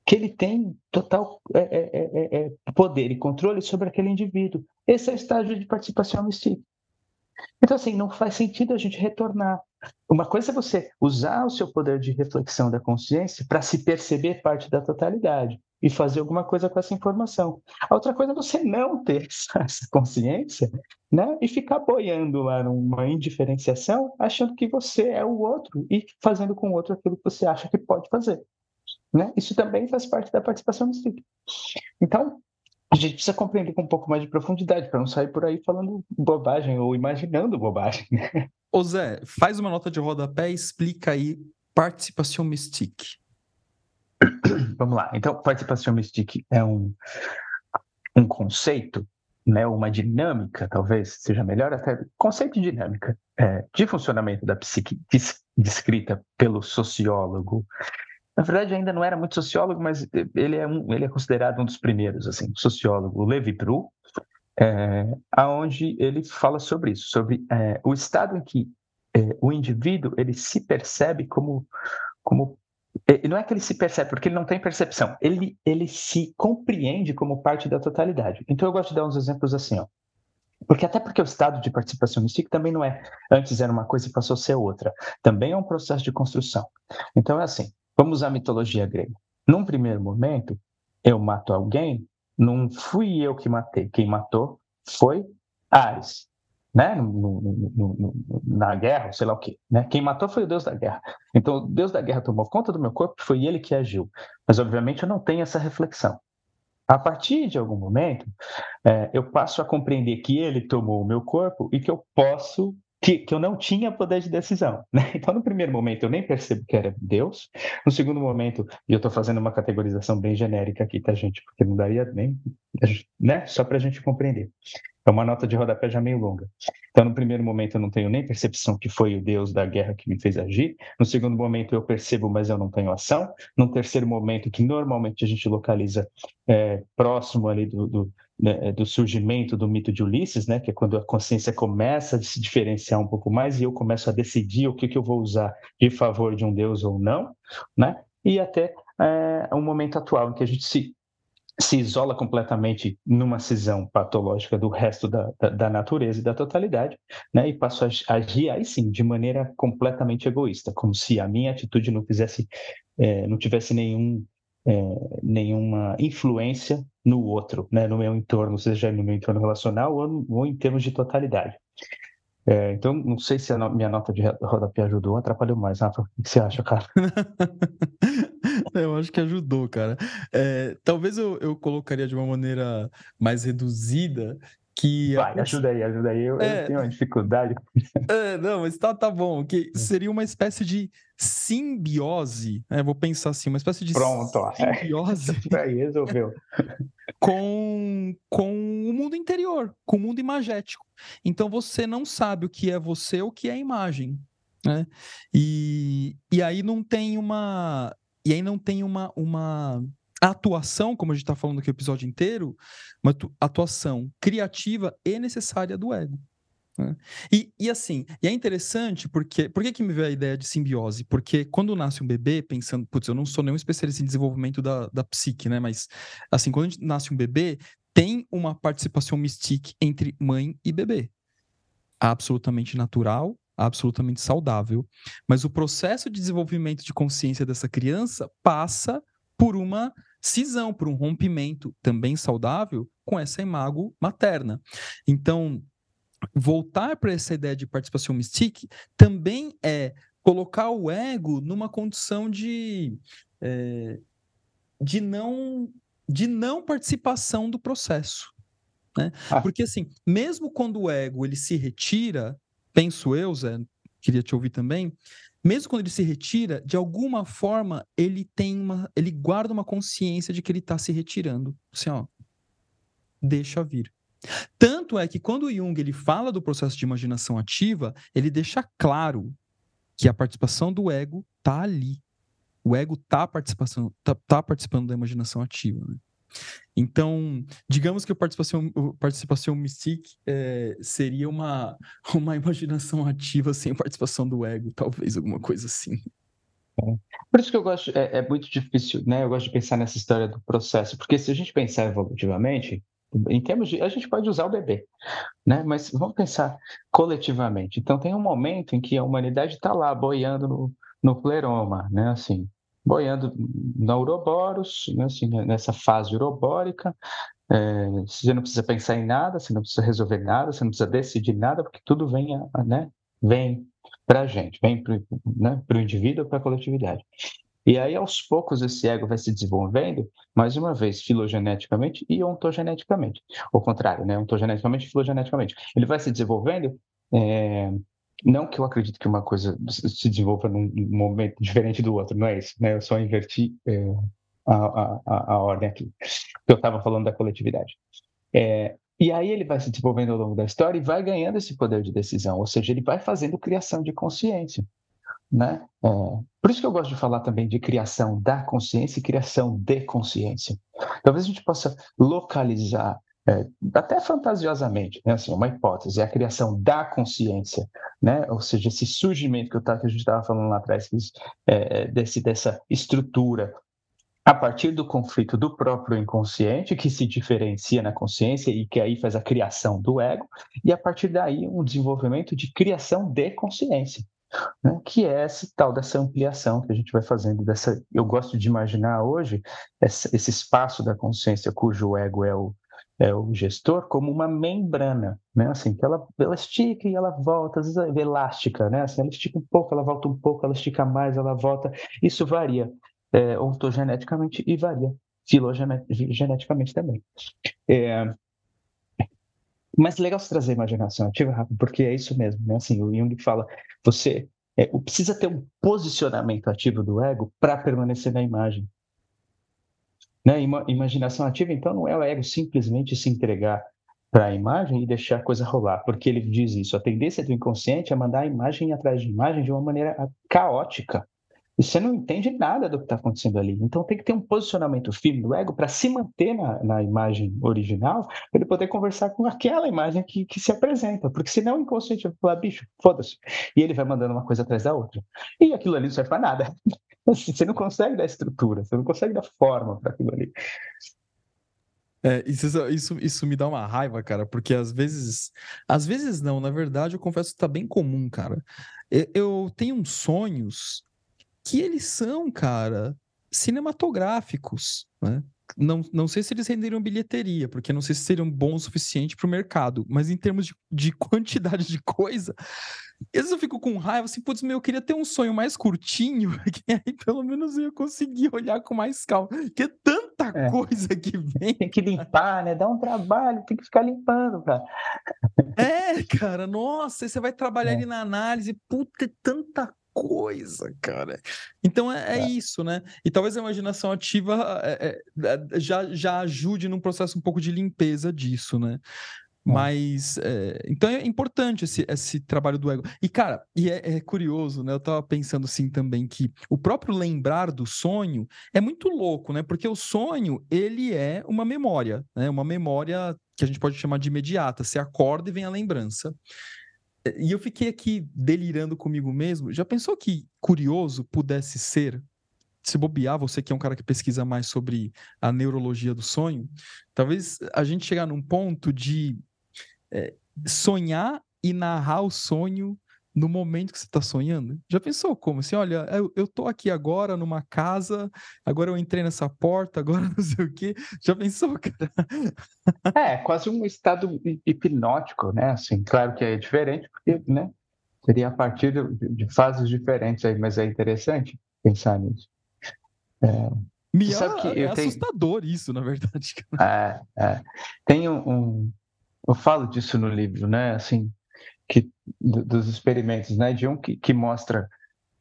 Que ele tem total é, é, é, é poder e controle sobre aquele indivíduo. Esse é o estágio de participação mística. Então, assim, não faz sentido a gente retornar. Uma coisa é você usar o seu poder de reflexão da consciência para se perceber parte da totalidade e fazer alguma coisa com essa informação. A outra coisa é você não ter essa consciência né, e ficar boiando lá numa indiferenciação, achando que você é o outro e fazendo com o outro aquilo que você acha que pode fazer. Né? Isso também faz parte da participação mística. Então, a gente precisa compreender com um pouco mais de profundidade, para não sair por aí falando bobagem ou imaginando bobagem. Ô Zé, faz uma nota de rodapé e explica aí participação mystique. Vamos lá. Então, participação mystique é um, um conceito, né, uma dinâmica, talvez seja melhor até, conceito de dinâmica é, de funcionamento da psique descrita pelo sociólogo na verdade, ainda não era muito sociólogo, mas ele é, um, ele é considerado um dos primeiros, assim, sociólogo, Levi Bru, é, aonde ele fala sobre isso, sobre é, o estado em que é, o indivíduo ele se percebe como, como é, não é que ele se percebe, porque ele não tem percepção, ele, ele se compreende como parte da totalidade. Então eu gosto de dar uns exemplos assim, ó. Porque até porque o estado de participação mística também não é antes era uma coisa e passou a ser outra. Também é um processo de construção. Então é assim, Vamos a mitologia grega. Num primeiro momento, eu mato alguém, não fui eu que matei. Quem matou foi Ares, né? No, no, no, na guerra, sei lá o quê. Né? Quem matou foi o deus da guerra. Então, o deus da guerra tomou conta do meu corpo, foi ele que agiu. Mas, obviamente, eu não tenho essa reflexão. A partir de algum momento, é, eu passo a compreender que ele tomou o meu corpo e que eu posso que, que, eu não tinha poder de decisão. Né? Então, no primeiro momento, eu nem percebo que era Deus. No segundo momento, e eu estou fazendo uma categorização bem genérica aqui, tá, gente? Porque não daria nem. Né? Só para a gente compreender. É uma nota de rodapé já meio longa. Então, no primeiro momento, eu não tenho nem percepção que foi o Deus da guerra que me fez agir. No segundo momento, eu percebo, mas eu não tenho ação. No terceiro momento, que normalmente a gente localiza é, próximo ali do, do, né, do, surgimento do mito de Ulisses, né, que é quando a consciência começa a se diferenciar um pouco mais e eu começo a decidir o que, que eu vou usar de favor de um Deus ou não, né? E até é, o momento atual em que a gente se se isola completamente numa cisão patológica do resto da, da, da natureza e da totalidade, né, e passo a agir aí sim de maneira completamente egoísta, como se a minha atitude não fizesse, é, não tivesse nenhum, é, nenhuma influência no outro, né, no meu entorno, seja no meu entorno relacional ou, ou em termos de totalidade. É, então, não sei se a no, minha nota de rodapé ajudou ou atrapalhou mais, Rafa. O que você acha, cara? eu acho que ajudou, cara. É, talvez eu, eu colocaria de uma maneira mais reduzida que Vai, a... ajuda aí, ajuda aí. Eu, é... eu, tenho uma dificuldade. É, não, mas tá, tá bom. Que hum. seria uma espécie de simbiose, né? Vou pensar assim, uma espécie de Pronto, simbiose. É. aí resolveu. Com, com o mundo interior, com o mundo imagético. Então você não sabe o que é você ou o que é a imagem. Né? E, e aí não tem uma. E aí não tem uma, uma atuação, como a gente está falando aqui o episódio inteiro, uma atuação criativa e necessária do ego. Né? E, e assim, e é interessante porque. Por que, que me veio a ideia de simbiose? Porque quando nasce um bebê, pensando, putz, eu não sou nenhum especialista em desenvolvimento da, da psique, né? Mas assim, quando nasce um bebê, tem uma participação mística entre mãe e bebê. Absolutamente natural, absolutamente saudável. Mas o processo de desenvolvimento de consciência dessa criança passa por uma cisão, por um rompimento também saudável com essa imago materna. Então, voltar para essa ideia de participação mystique também é colocar o ego numa condição de, é, de, não, de não participação do processo. Né? Ah. Porque assim, mesmo quando o ego ele se retira, penso eu, Zé, queria te ouvir também, mesmo quando ele se retira, de alguma forma ele tem uma, ele guarda uma consciência de que ele está se retirando. Assim, ó, deixa vir. Tanto é que quando o Jung ele fala do processo de imaginação ativa, ele deixa claro que a participação do ego está ali. O ego está tá, tá participando da imaginação ativa. Né? Então, digamos que a participação, participação mystique é, seria uma, uma imaginação ativa sem participação do ego, talvez alguma coisa assim. Por isso que eu gosto, é, é, muito difícil, né? Eu gosto de pensar nessa história do processo, porque se a gente pensar evolutivamente, em termos de, a gente pode usar o bebê, né? Mas vamos pensar coletivamente. Então tem um momento em que a humanidade está lá boiando no, no pleroma, né? Assim, boiando na Uroboros, né, assim, né, nessa fase urobórica. É, você não precisa pensar em nada, você não precisa resolver nada, você não precisa decidir nada, porque tudo vem, né, vem para a gente, vem para né, o indivíduo, para a coletividade. E aí, aos poucos, esse ego vai se desenvolvendo, mais uma vez, filogeneticamente e ontogeneticamente. O contrário, né? Ontogeneticamente e filogeneticamente. Ele vai se desenvolvendo é, não que eu acredito que uma coisa se desenvolva num momento diferente do outro, não é isso, né? Eu só inverti é, a, a, a, ordem aqui. Eu estava falando da coletividade. É, e aí ele vai se desenvolvendo ao longo da história e vai ganhando esse poder de decisão, ou seja, ele vai fazendo criação de consciência. Né? É, por isso que eu gosto de falar também de criação da consciência e criação de consciência. Talvez a gente possa localizar é, até fantasiosamente, né? assim, uma hipótese, é a criação da consciência, né? ou seja, esse surgimento que, eu que a gente estava falando lá atrás, é, desse, dessa estrutura a partir do conflito do próprio inconsciente, que se diferencia na consciência e que aí faz a criação do ego, e a partir daí um desenvolvimento de criação de consciência. Né, que é esse tal dessa ampliação que a gente vai fazendo dessa eu gosto de imaginar hoje essa, esse espaço da consciência cujo ego é o, é, o gestor como uma membrana, né? Assim, que ela, ela estica e ela volta, às vezes é elástica, né? Assim, ela estica um pouco, ela volta um pouco, ela estica mais, ela volta. Isso varia é, ontogeneticamente e varia filogeneticamente também. É, mas legal você trazer a imaginação ativa, Rafa, porque é isso mesmo, né? Assim, o Jung fala, você é, precisa ter um posicionamento ativo do ego para permanecer na imagem. Né? Imaginação ativa, então, não é o ego simplesmente se entregar para a imagem e deixar a coisa rolar, porque ele diz isso. A tendência do inconsciente é mandar a imagem atrás de imagem de uma maneira caótica. E você não entende nada do que está acontecendo ali. Então tem que ter um posicionamento firme do ego para se manter na, na imagem original, para ele poder conversar com aquela imagem que, que se apresenta. Porque senão o inconsciente vai falar, bicho, foda-se. E ele vai mandando uma coisa atrás da outra. E aquilo ali não serve para nada. Você não consegue dar estrutura, você não consegue dar forma para aquilo ali. É, isso, isso, isso me dá uma raiva, cara, porque às vezes. Às vezes não, na verdade, eu confesso que tá bem comum, cara. Eu, eu tenho uns sonhos que eles são, cara, cinematográficos, né? Não, não sei se eles renderiam bilheteria, porque não sei se seriam bons o suficiente para o mercado, mas em termos de, de quantidade de coisa, às vezes eu fico com raiva, assim, putz, meu, eu queria ter um sonho mais curtinho, que aí pelo menos eu ia conseguir olhar com mais calma, porque é tanta é. coisa que vem. Tem que limpar, né? Dá um trabalho, tem que ficar limpando, cara. É, cara, nossa, aí você vai trabalhar é. ali na análise, puta, é tanta coisa, cara. Então é, é, é, isso, né? E talvez a imaginação ativa é, é, é já, já ajude num processo um pouco de limpeza disso, né? Mas é, então é importante esse, esse trabalho do ego. E, cara, e é, é, curioso, né? Eu tava pensando assim também que o próprio lembrar do sonho é muito louco, né? Porque o sonho, ele é uma memória, né? Uma memória que a gente pode chamar de imediata. Você acorda e vem a lembrança. E eu fiquei aqui delirando comigo mesmo. Já pensou que curioso pudesse ser? Se bobear, você que é um cara que pesquisa mais sobre a neurologia do sonho, talvez a gente chegar num ponto de é, sonhar e narrar o sonho no momento que você está sonhando? Já pensou como? Assim, olha, eu, eu tô aqui agora numa casa, agora eu entrei nessa porta, agora não sei o quê. Já pensou, cara? É, quase um estado hipnótico, né? Assim, claro que é diferente, porque, né? Seria a partir de, de fases diferentes aí, mas é interessante pensar nisso. É, Me é, é assustador tenho... isso, na verdade. É, é. Tem um, um eu falo disso no livro, né? Assim, que, dos experimentos, né? De um que, que mostra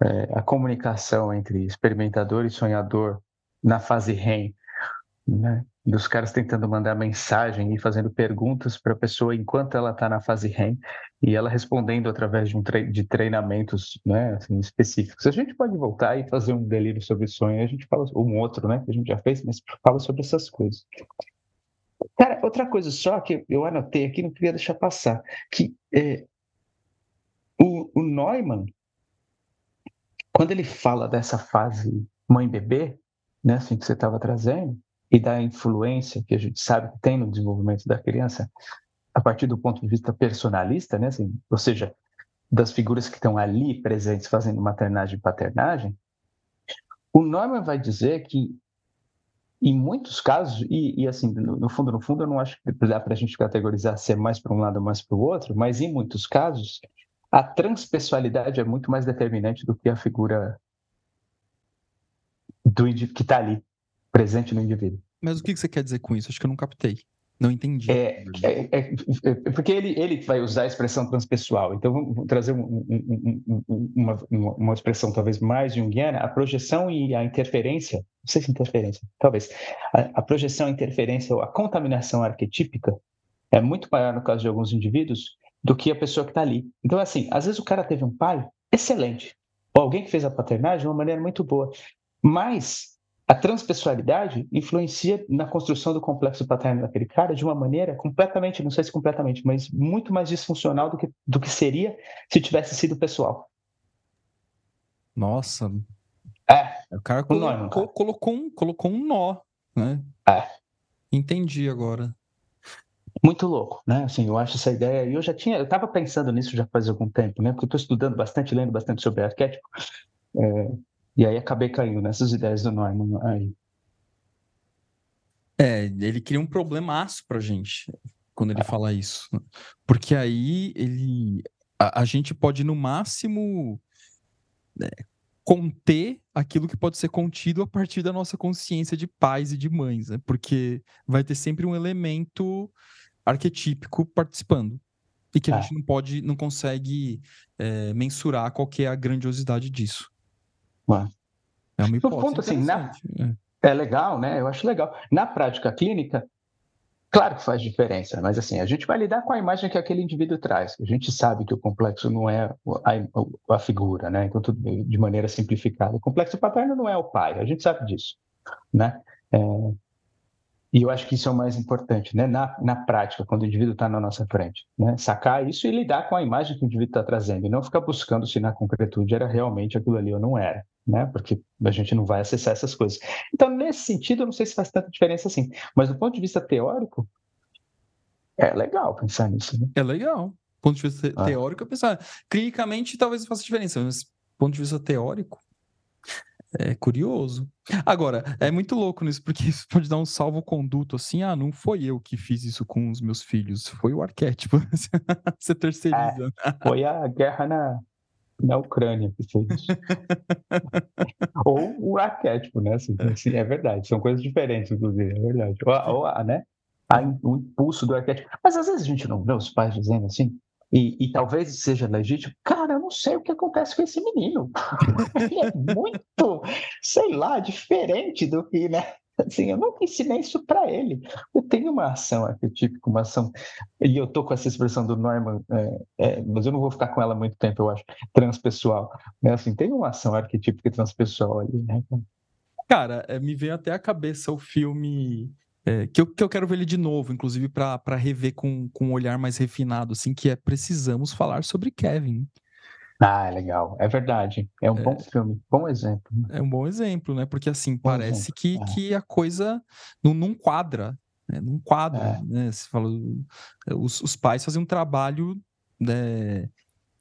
é, a comunicação entre experimentador e sonhador na fase REM, né? Dos caras tentando mandar mensagem e fazendo perguntas para a pessoa enquanto ela está na fase REM e ela respondendo através de, um tre de treinamentos né, assim, específicos. A gente pode voltar e fazer um delírio sobre sonho, a gente fala, um outro, né, que a gente já fez, mas fala sobre essas coisas. Cara, outra coisa só que eu anotei aqui, não queria deixar passar, que é, o, Neumann, quando ele fala dessa fase mãe-bebê, né, assim que você estava trazendo, e da influência que a gente sabe que tem no desenvolvimento da criança, a partir do ponto de vista personalista, né, assim, ou seja, das figuras que estão ali presentes fazendo maternagem e paternagem, o Neumann vai dizer que em muitos casos, e, e assim, no, no, fundo, no fundo, eu não acho que dá para a gente categorizar ser mais para um lado ou mais para o outro, mas em muitos casos, a transpessoalidade é muito mais determinante do que a figura do que está ali, presente no indivíduo. Mas o que você quer dizer com isso? Acho que eu não captei. Não entendi. É, é, é, é porque ele, ele vai usar a expressão transpessoal. Então, vamos trazer um, um, um, uma, uma expressão talvez mais junguiana, a projeção e a interferência, não sei se interferência, talvez, a, a projeção, a interferência ou a contaminação arquetípica é muito maior no caso de alguns indivíduos do que a pessoa que está ali. Então, assim, às vezes o cara teve um pai excelente, ou alguém que fez a paternagem de uma maneira muito boa, mas a transpessoalidade influencia na construção do complexo paterno daquele cara de uma maneira completamente, não sei se completamente, mas muito mais disfuncional do que, do que seria se tivesse sido pessoal. Nossa. É. O cara colocou, nó, colocou, um, colocou um nó, né? É. Entendi agora. Muito louco, né? Assim, eu acho essa ideia, e eu já tinha, eu estava pensando nisso já faz algum tempo, né? Porque eu estou estudando bastante, lendo bastante sobre arquétipo. É, e aí acabei caindo nessas ideias do Neumann aí. É, ele cria um problemaço pra gente quando ele fala isso. Porque aí ele. A, a gente pode, no máximo, né, conter aquilo que pode ser contido a partir da nossa consciência de pais e de mães, né? Porque vai ter sempre um elemento arquetípico participando. E que a é. gente não pode, não consegue é, mensurar qual é a grandiosidade disso. É uma hipótese no fundo, assim, na... é. é legal, né? Eu acho legal. Na prática clínica, Claro que faz diferença, mas assim, a gente vai lidar com a imagem que aquele indivíduo traz. A gente sabe que o complexo não é a, a figura, né? Então, de maneira simplificada. O complexo paterno não é o pai, a gente sabe disso, né? É, e eu acho que isso é o mais importante, né? Na, na prática, quando o indivíduo está na nossa frente, né? Sacar isso e lidar com a imagem que o indivíduo está trazendo e não ficar buscando se na concretude era realmente aquilo ali ou não era, né? Porque a gente não vai acessar essas coisas. Então, nesse sentido, eu não sei se faz tanta diferença assim, mas do ponto de vista teórico, é legal pensar nisso, né? É legal. Do ponto de vista ah. teórico, eu pensar. Clinicamente, talvez faça diferença, mas do ponto de vista teórico, é curioso. Agora, é muito louco nisso, porque isso pode dar um salvo-conduto assim, ah, não foi eu que fiz isso com os meus filhos, foi o arquétipo. Você terceiriza. É, foi a guerra na, na Ucrânia que fez isso. ou o arquétipo, né? Assim, assim, é verdade, são coisas diferentes, inclusive, é verdade. Ou, ou a, né? A, o impulso do arquétipo. Mas às vezes a gente não vê os pais dizendo assim, e, e, talvez seja legítimo, cara, eu não sei o que acontece com esse menino. Ele é muito, sei lá, diferente do que, né? Assim, eu nunca ensinei isso para ele. Eu tenho uma ação arquetípica, uma ação, e eu tô com essa expressão do Norman, é, é, mas eu não vou ficar com ela muito tempo, eu acho, transpessoal. Assim, tem uma ação arquetípica transpessoal ali, né? Cara, é, me veio até a cabeça o filme é, que, eu, que eu quero ver ele de novo, inclusive para rever com, com um olhar mais refinado, assim, que é precisamos falar sobre Kevin. Ah, é legal. É verdade. É um é, bom filme, bom exemplo. É um bom exemplo, né? Porque assim, bom parece que, é. que a coisa não, não quadra. Né? Não quadra, é. né? Você falou, os, os pais fazem um trabalho, né?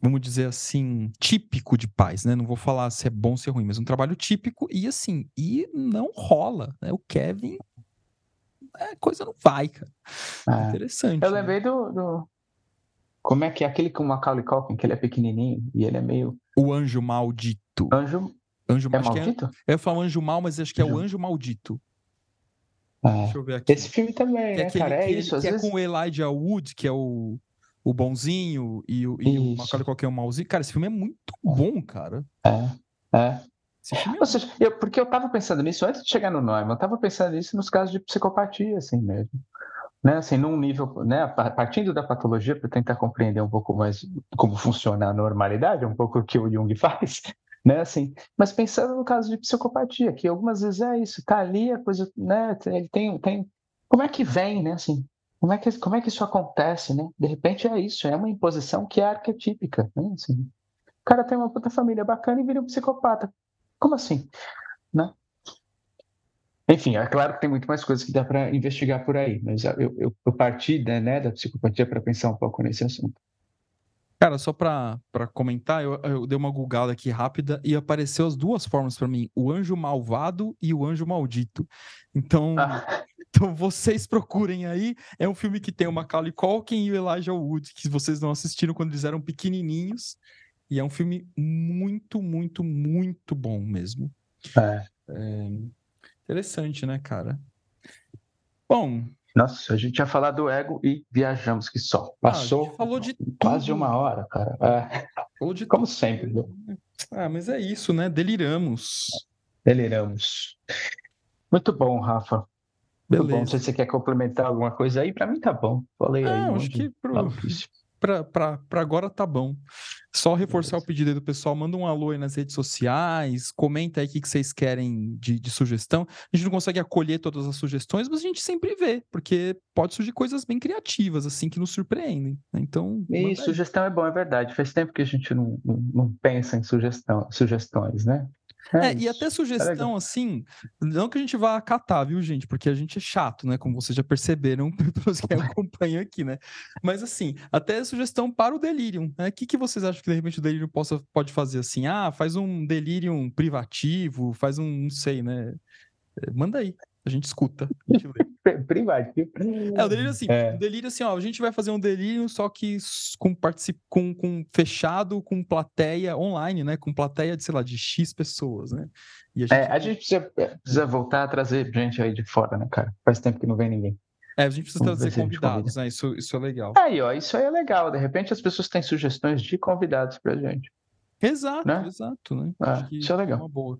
vamos dizer assim, típico de pais, né? Não vou falar se é bom ou se é ruim, mas um trabalho típico e assim, e não rola, né? O Kevin a coisa não vai, cara. É. Interessante. Eu né? lembrei do, do, Como é que é aquele com o Macaulay Culkin, que ele é pequenininho e ele é meio... O Anjo Maldito. Anjo... Anjo é maldito? É, eu falo anjo mal, mas acho que é o anjo maldito. É. Deixa eu ver aqui. Esse filme também, que é né, aquele, cara? É isso. Ele, que é vezes... é com o Elijah Wood, que é o, o bonzinho, e, o, e o Macaulay Culkin é o malzinho. Cara, esse filme é muito bom, cara. É, é. Ou seja, eu, porque eu tava pensando nisso antes de chegar no nome, eu tava pensando nisso nos casos de psicopatia, assim mesmo. Né, assim, num nível, né, partindo da patologia para tentar compreender um pouco mais como funciona a normalidade, um pouco o que o Jung faz, né, assim, mas pensando no caso de psicopatia, que algumas vezes é isso, tá ali a coisa, né, ele tem, tem, como é que vem, né, assim, como é que, como é que isso acontece, né, de repente é isso, é uma imposição que é arquetípica, né, assim, o cara tem uma puta família bacana e vira um psicopata, como assim, né, enfim, é claro que tem muito mais coisas que dá para investigar por aí, mas eu, eu, eu parti né, né da psicopatia para pensar um pouco nesse assunto. Cara, só para comentar, eu, eu, dei uma googada aqui rápida e apareceu as duas formas para mim: o anjo malvado e o anjo maldito. Então, ah. então vocês procurem aí. É um filme que tem o Macaulay Culkin e o Elijah Wood, que vocês não assistiram quando eles eram pequenininhos. E é um filme muito, muito, muito bom mesmo. É. é Interessante, né, cara? Bom. Nossa, a gente já falou do ego e viajamos que só. Ah, Passou ah, falou de quase tudo. uma hora, cara. É. Falou de Como tudo. sempre. Né? Ah, mas é isso, né? Deliramos. Deliramos. Muito bom, Rafa. Beleza. bom. Se você quer complementar alguma coisa aí, para mim tá bom. Falei aí. Um acho que pro para agora tá bom. Só reforçar Beleza. o pedido aí do pessoal, manda um alô aí nas redes sociais, comenta aí o que, que vocês querem de, de, sugestão. A gente não consegue acolher todas as sugestões, mas a gente sempre vê, porque pode surgir coisas bem criativas, assim, que nos surpreendem. Né? Então. E sugestão é bom, é verdade. Faz tempo que a gente não, não, não pensa em sugestão, sugestões, né? É, é e até sugestão, é assim, não que a gente vá acatar, viu, gente? Porque a gente é chato, né? Como vocês já perceberam, pelos que acompanham aqui, né? Mas, assim, até sugestão para o Delirium, né? O que, que vocês acham que, de repente, o Delirium possa, pode fazer assim? Ah, faz um Delirium privativo, faz um, não sei, né? É, manda aí. A gente escuta. A gente Privativo. É, o delírio assim, é. o delírio assim, ó, a gente vai fazer um delírio só que com, particip... com, com fechado, com plateia online, né? Com plateia de, sei lá, de X pessoas, né? A gente, é, a gente precisa, precisa voltar a trazer gente aí de fora, né, cara? Faz tempo que não vem ninguém. É, a gente precisa Vamos trazer convidados, né? Isso, isso é legal. Aí, ó, isso aí é legal. De repente as pessoas têm sugestões de convidados pra gente. Exato, né? exato, né? É, isso é legal. É uma boa.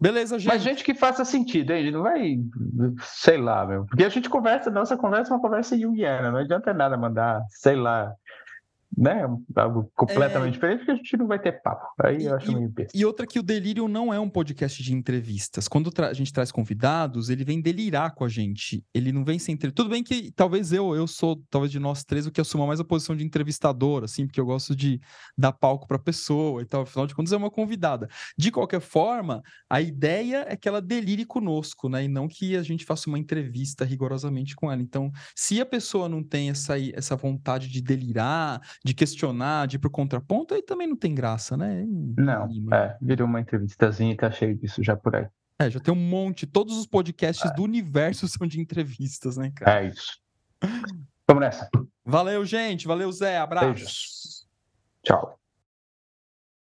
Beleza, gente. Mas gente que faça sentido, hein? Não vai, sei lá, meu. Porque a gente conversa, nossa conversa é uma conversa junguiana, não adianta nada mandar, sei lá, né? Algo completamente é... diferente, porque a gente não vai ter papo. Aí e, eu acho e, meio besta. E outra que o Delírio não é um podcast de entrevistas. Quando a gente traz convidados, ele vem delirar com a gente. Ele não vem sem entre... Tudo bem que talvez eu, eu sou, talvez de nós três, o que assuma mais a posição de entrevistador, assim, porque eu gosto de dar palco pra pessoa e tal. Afinal de contas, é uma convidada. De qualquer forma, a ideia é que ela delire conosco, né? E não que a gente faça uma entrevista rigorosamente com ela. Então, se a pessoa não tem essa, essa vontade de delirar, de questionar, de ir pro contraponto, aí também não tem graça, né? Não, é, virou uma entrevistazinha e tá cheio disso já por aí. É, já tem um monte, todos os podcasts é. do universo são de entrevistas, né, cara? É isso. Vamos nessa. Valeu, gente. Valeu, Zé. Abraço. Beijos. Tchau.